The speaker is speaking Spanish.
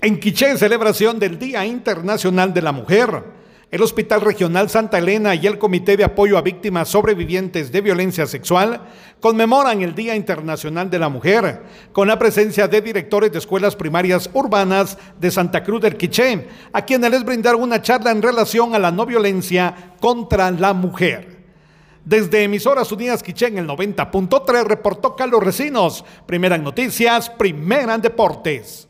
En Quiché, celebración del Día Internacional de la Mujer. El Hospital Regional Santa Elena y el Comité de Apoyo a Víctimas Sobrevivientes de Violencia Sexual conmemoran el Día Internacional de la Mujer, con la presencia de directores de escuelas primarias urbanas de Santa Cruz del Quiché, a quienes les brindaron una charla en relación a la no violencia contra la mujer. Desde Emisoras Unidas Quiché en el 90.3 reportó Carlos Recinos, primera en noticias, primera en deportes.